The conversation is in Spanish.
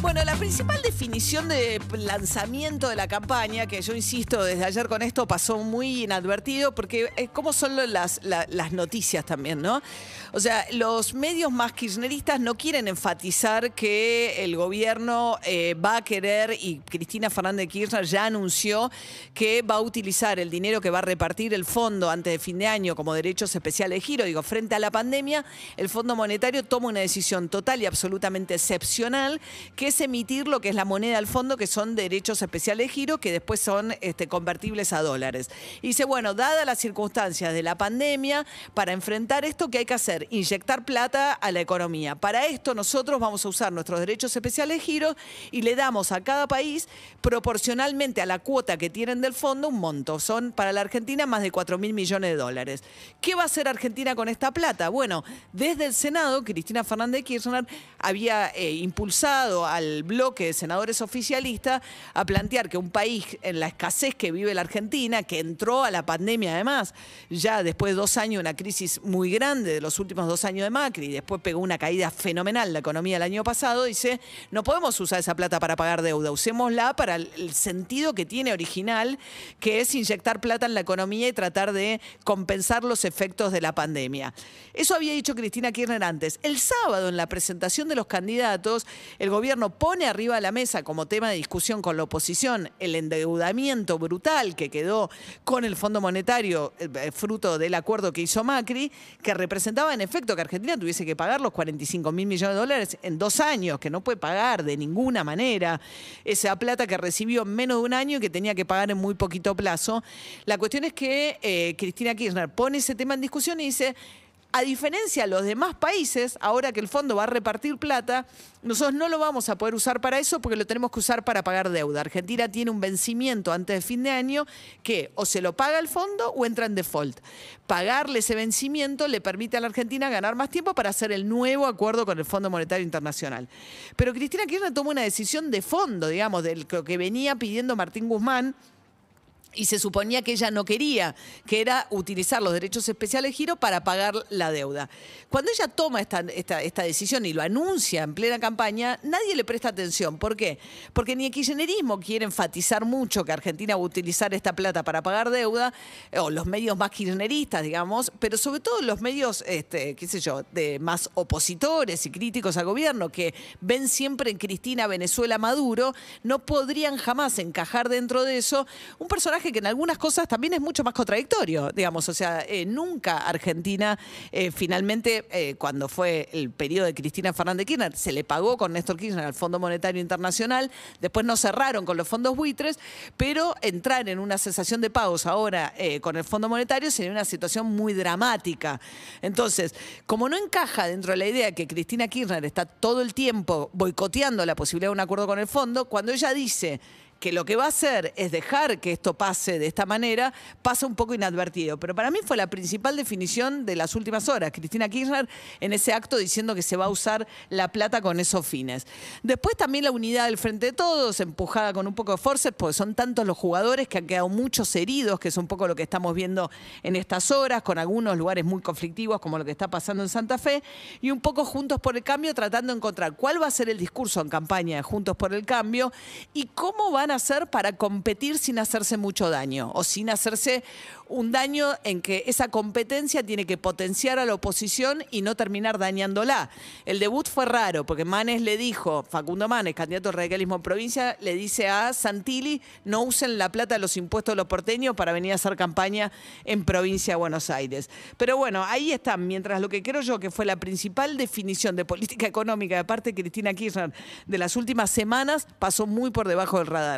Bueno, la principal definición de lanzamiento de la campaña, que yo insisto desde ayer con esto, pasó muy inadvertido, porque es como son las, la- las noticias también, ¿no? O sea, los medios más kirchneristas no quieren enfatizar que el gobierno eh, va a querer, y Cristina Fernández de Kirchner ya anunció que va a utilizar el dinero que va a repartir el fondo antes de fin de año como derechos especiales de giro. Digo, frente a la pandemia, el Fondo Monetario toma una decisión total y absolutamente excepcional, que es emitir lo que es la moneda del fondo, que son derechos especiales de giro, que después son este, convertibles a dólares. Y dice, bueno, dadas las circunstancias de la pandemia, para enfrentar esto, ¿qué hay que hacer? Inyectar plata a la economía. Para esto nosotros vamos a usar nuestros derechos especiales de giro y le damos a cada país, proporcionalmente a la cuota que tienen del fondo, un monto. Son para la Argentina más de 4 mil millones de dólares. ¿Qué va a hacer Argentina con esta plata? Bueno, desde el Senado, Cristina Fernández de Kirchner había eh, impulsado al bloque de senadores oficialistas a plantear que un país en la escasez que vive la Argentina, que entró a la pandemia además, ya después de dos años, una crisis muy grande de los últimos dos años de Macri, y después pegó una caída fenomenal la economía el año pasado, dice, no podemos usar esa plata para pagar deuda, usémosla para el sentido que tiene original, que es inyectar plata en la economía y tratar de compensar los efectos de la pandemia. Eso había dicho Cristina Kirchner antes. El sábado, en la presentación de los candidatos, el gobierno pone arriba de la mesa como tema de discusión con la oposición el endeudamiento brutal que quedó con el Fondo Monetario, eh, fruto del acuerdo que hizo Macri, que representaba en efecto que Argentina tuviese que pagar los 45 mil millones de dólares en dos años, que no puede pagar de ninguna manera esa plata que recibió en menos de un año y que tenía que pagar en muy poquito plazo. La cuestión es que eh, Cristina Kirchner pone ese tema en discusión y dice, a diferencia de los demás países, ahora que el fondo va a repartir plata, nosotros no lo vamos a poder usar para eso porque lo tenemos que usar para pagar deuda. Argentina tiene un vencimiento antes de fin de año que o se lo paga el fondo o entra en default. Pagarle ese vencimiento le permite a la Argentina ganar más tiempo para hacer el nuevo acuerdo con el Fondo Monetario Internacional. Pero Cristina Kirchner toma una decisión de fondo, digamos, de lo que venía pidiendo Martín Guzmán y se suponía que ella no quería, que era utilizar los derechos especiales giro para pagar la deuda. Cuando ella toma esta, esta, esta decisión y lo anuncia en plena campaña, nadie le presta atención. ¿Por qué? Porque ni el kirchnerismo quiere enfatizar mucho que Argentina va a utilizar esta plata para pagar deuda, o los medios más kirchneristas, digamos, pero sobre todo los medios, este, qué sé yo, de más opositores y críticos al gobierno, que ven siempre en Cristina Venezuela Maduro, no podrían jamás encajar dentro de eso un personaje que en algunas cosas también es mucho más contradictorio, digamos, o sea, eh, nunca Argentina eh, finalmente, eh, cuando fue el periodo de Cristina Fernández de Kirchner, se le pagó con Néstor Kirchner al Fondo Monetario Internacional, después no cerraron con los fondos buitres, pero entrar en una cesación de pagos ahora con el Fondo Monetario sería una situación muy dramática. Entonces, como no encaja dentro de la idea que Cristina Kirchner está todo el tiempo boicoteando la posibilidad de un acuerdo con el fondo, cuando ella dice que lo que va a hacer es dejar que esto pase de esta manera, pasa un poco inadvertido. Pero para mí fue la principal definición de las últimas horas. Cristina Kirchner en ese acto diciendo que se va a usar la plata con esos fines. Después también la unidad del Frente de Todos, empujada con un poco de force, porque son tantos los jugadores que han quedado muchos heridos, que es un poco lo que estamos viendo en estas horas, con algunos lugares muy conflictivos, como lo que está pasando en Santa Fe, y un poco Juntos por el Cambio, tratando de encontrar cuál va a ser el discurso en campaña de Juntos por el Cambio y cómo hacer para competir sin hacerse mucho daño o sin hacerse un daño en que esa competencia tiene que potenciar a la oposición y no terminar dañándola. El debut fue raro porque Manes le dijo, Facundo Manes, candidato al radicalismo en provincia, le dice a Santilli, no usen la plata de los impuestos de los porteños para venir a hacer campaña en provincia de Buenos Aires. Pero bueno, ahí están, mientras lo que creo yo que fue la principal definición de política económica de parte de Cristina Kirchner de las últimas semanas pasó muy por debajo del radar.